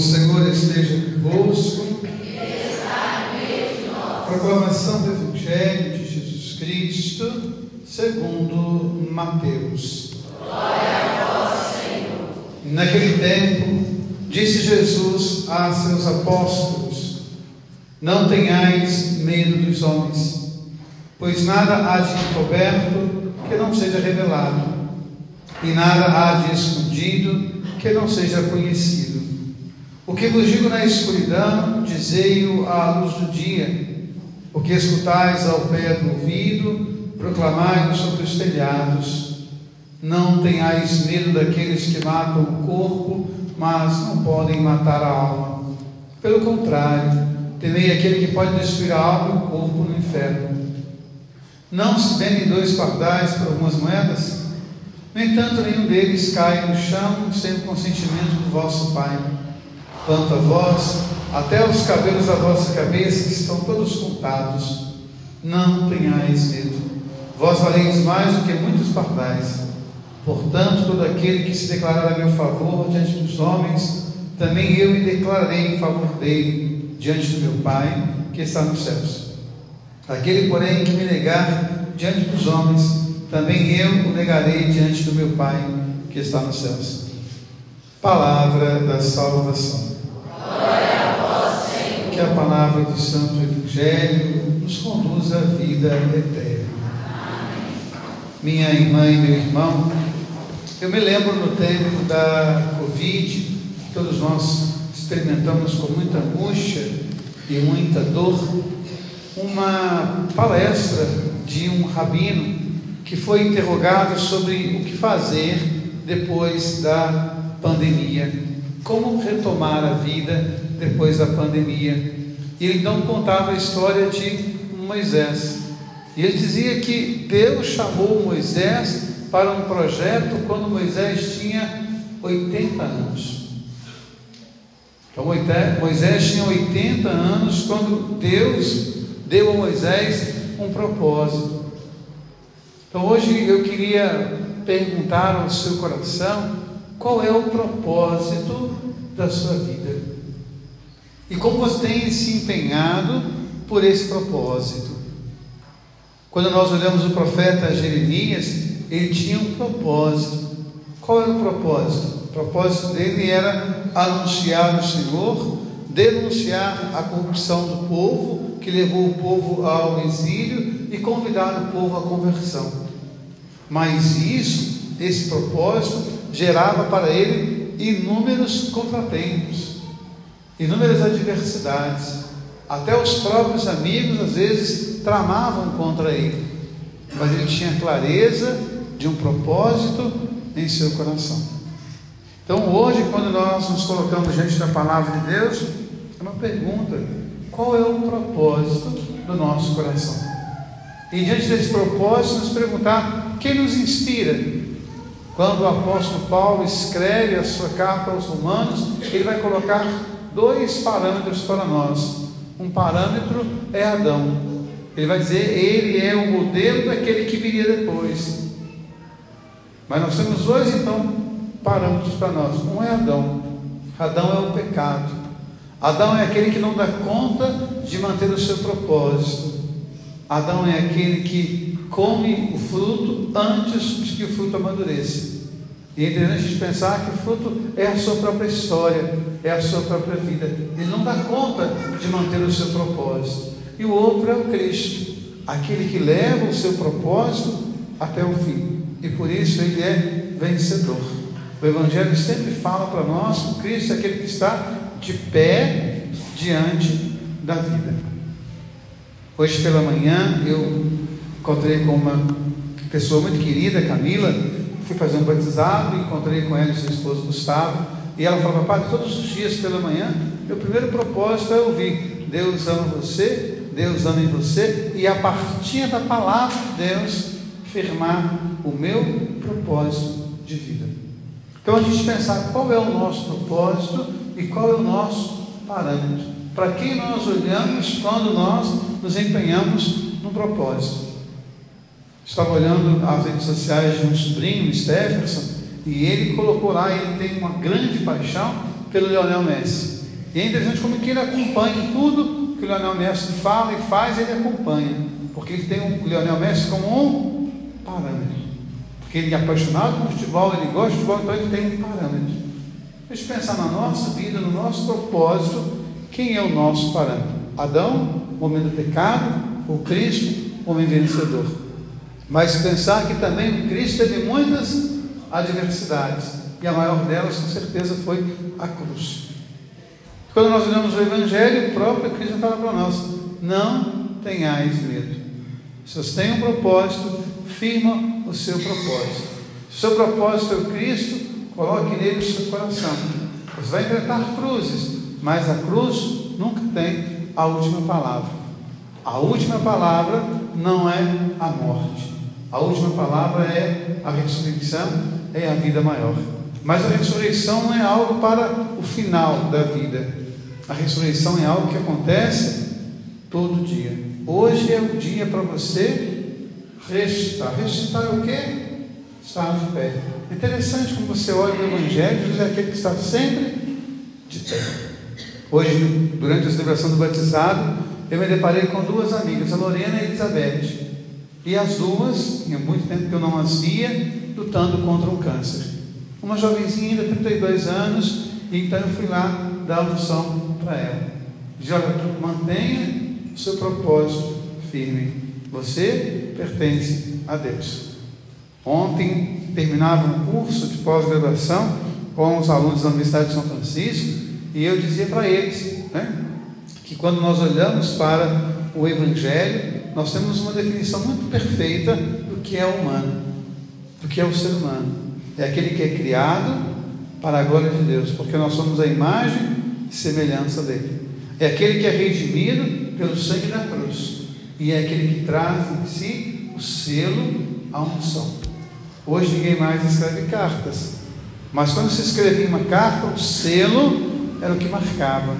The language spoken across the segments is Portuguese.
Senhor esteja convosco. Proclamação do Evangelho de Jesus Cristo, segundo Mateus. Glória a vós, Senhor. Naquele tempo, disse Jesus a seus apóstolos: Não tenhais medo dos homens, pois nada há de encoberto que não seja revelado, e nada há de escondido que não seja conhecido. O que vos digo na escuridão, dizei-o à luz do dia. O que escutais ao pé do ouvido, proclamai-o sobre os telhados. Não tenhais medo daqueles que matam o corpo, mas não podem matar a alma. Pelo contrário, temei aquele que pode destruir a alma e o corpo no inferno. Não se vendem dois pardais por algumas moedas? No entanto, nenhum deles cai no chão sem o consentimento do vosso Pai. Quanto a vós, até os cabelos da vossa cabeça estão todos contados. Não tenhais medo. Vós valeis mais do que muitos pardais. Portanto, todo aquele que se declarar a meu favor diante dos homens, também eu me declararei em favor dele diante do meu Pai que está nos céus. Aquele, porém, que me negar diante dos homens, também eu o negarei diante do meu Pai que está nos céus. Palavra da salvação. Glória a. Que a palavra do Santo Evangelho nos conduza à vida eterna. Minha irmã e meu irmão, eu me lembro no tempo da Covid, todos nós experimentamos com muita angústia e muita dor, uma palestra de um rabino que foi interrogado sobre o que fazer depois da pandemia, como retomar a vida depois da pandemia. E ele então contava a história de Moisés. E ele dizia que Deus chamou Moisés para um projeto quando Moisés tinha 80 anos. Então Moisés tinha 80 anos quando Deus deu a Moisés um propósito. Então hoje eu queria perguntar ao seu coração qual é o propósito da sua vida e como você tem se empenhado por esse propósito. Quando nós olhamos o profeta Jeremias, ele tinha um propósito. Qual era o propósito? O propósito dele era anunciar o Senhor, denunciar a corrupção do povo, que levou o povo ao exílio, e convidar o povo à conversão. Mas isso, esse propósito, gerava para ele inúmeros contratempos, inúmeras adversidades. Até os próprios amigos, às vezes, tramavam contra ele. Mas ele tinha clareza de um propósito em seu coração. Então, hoje, quando nós nos colocamos diante da palavra de Deus, é uma pergunta: qual é o propósito do nosso coração? E diante desse propósito, nos perguntar: quem nos inspira? Quando o apóstolo Paulo escreve a sua carta aos Romanos, ele vai colocar dois parâmetros para nós. Um parâmetro é Adão. Ele vai dizer, ele é o modelo daquele que viria depois. Mas nós temos dois, então, parâmetros para nós. Um é Adão. Adão é o pecado. Adão é aquele que não dá conta de manter o seu propósito. Adão é aquele que come o fruto antes de que o fruto amadureça. E é interessante pensar que o fruto é a sua própria história, é a sua própria vida. Ele não dá conta de manter o seu propósito. E o outro é o Cristo, aquele que leva o seu propósito até o fim. E por isso ele é vencedor. O Evangelho sempre fala para nós que Cristo é aquele que está de pé diante da vida. Hoje pela manhã eu encontrei com uma pessoa muito querida, Camila, fui fazer um batizado, encontrei com ela e seu esposo Gustavo, e ela falava, padre, todos os dias pela manhã, meu primeiro propósito é ouvir, Deus ama você, Deus ama em você, e a partir da palavra de Deus, firmar o meu propósito de vida. Então a gente pensar qual é o nosso propósito e qual é o nosso parâmetro. Para quem nós olhamos quando nós nos empenhamos no propósito. Estava olhando as redes sociais de um sobrinho, Stephenson, e ele colocou lá, ele tem uma grande paixão pelo Lionel Messi. E é interessante como que ele acompanha tudo que o Leonel Messi fala e faz, ele acompanha. Porque ele tem o Leonel Messi como um parâmetro. Porque ele é apaixonado por futebol, ele gosta de futebol, então ele tem um parâmetro. Deixa eu pensar na nossa vida, no nosso propósito, quem é o nosso parâmetro? Adão, homem do pecado, ou Cristo, homem vencedor? Mas pensar que também Cristo teve muitas adversidades, e a maior delas, com certeza, foi a cruz. Quando nós olhamos o Evangelho, o próprio Cristo fala para nós: não tenhais medo. Se você tem um propósito, firma o seu propósito. Se o seu propósito é o Cristo, coloque nele o seu coração. Você vai enfrentar cruzes, mas a cruz nunca tem a última palavra. A última palavra não é a morte. A última palavra é a ressurreição, é a vida maior. Mas a ressurreição não é algo para o final da vida. A ressurreição é algo que acontece todo dia. Hoje é o dia para você ressuscitar. Ressuscitar é o quê? Estar de pé. É interessante como você olha o Evangelho, Jesus é aquele que está sempre de pé. Hoje, durante a celebração do batizado, eu me deparei com duas amigas, a Lorena e a Elizabeth. E as duas, tinha muito tempo que eu não as via, lutando contra um câncer. Uma jovenzinha de 32 anos, e então eu fui lá dar unção para ela. Olha, mantenha o seu propósito firme. Você pertence a Deus. Ontem terminava um curso de pós-graduação com os alunos da Universidade de São Francisco e eu dizia para eles né, que quando nós olhamos para o Evangelho, nós temos uma definição muito perfeita do que é humano, do que é o ser humano. É aquele que é criado para a glória de Deus, porque nós somos a imagem e semelhança dele. É aquele que é redimido pelo sangue da cruz, e é aquele que traz em si o selo, a unção. Hoje ninguém mais escreve cartas, mas quando se escrevia uma carta, o selo era o que marcava.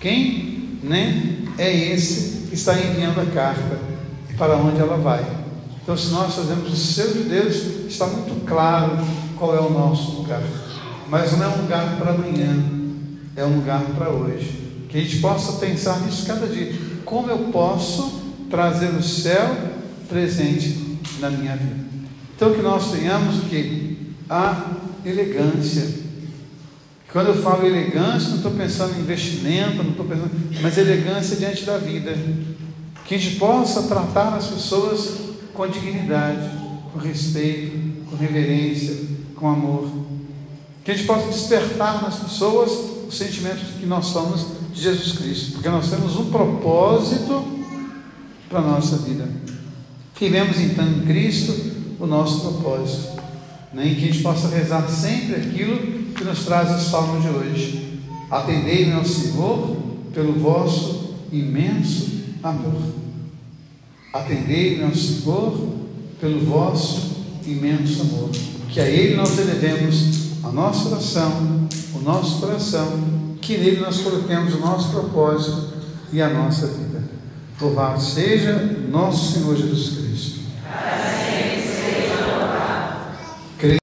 Quem né, é esse que está enviando a carta e para onde ela vai? Então, se nós fazemos o selo de Deus, está muito claro qual é o nosso lugar. Mas não é um lugar para amanhã, é um lugar para hoje. Que a gente possa pensar nisso cada dia. Como eu posso trazer o céu presente na minha vida? Então, que nós tenhamos o que? A elegância quando eu falo elegância, não estou pensando em investimento, não estou pensando, mas elegância diante da vida. Que a gente possa tratar as pessoas com dignidade, com respeito, com reverência, com amor. Que a gente possa despertar nas pessoas o sentimento de que nós somos de Jesus Cristo, porque nós temos um propósito para a nossa vida. Vivemos então em Cristo o nosso propósito. Nem que a gente possa rezar sempre aquilo que nos traz o salmo de hoje. Atendei-me ao Senhor pelo vosso imenso amor. Atendei-me ao Senhor pelo vosso imenso amor. Que a Ele nós elevemos a nossa oração, o nosso coração, que nele nós coloquemos o nosso propósito e a nossa vida. Louvado seja nosso Senhor Jesus Cristo.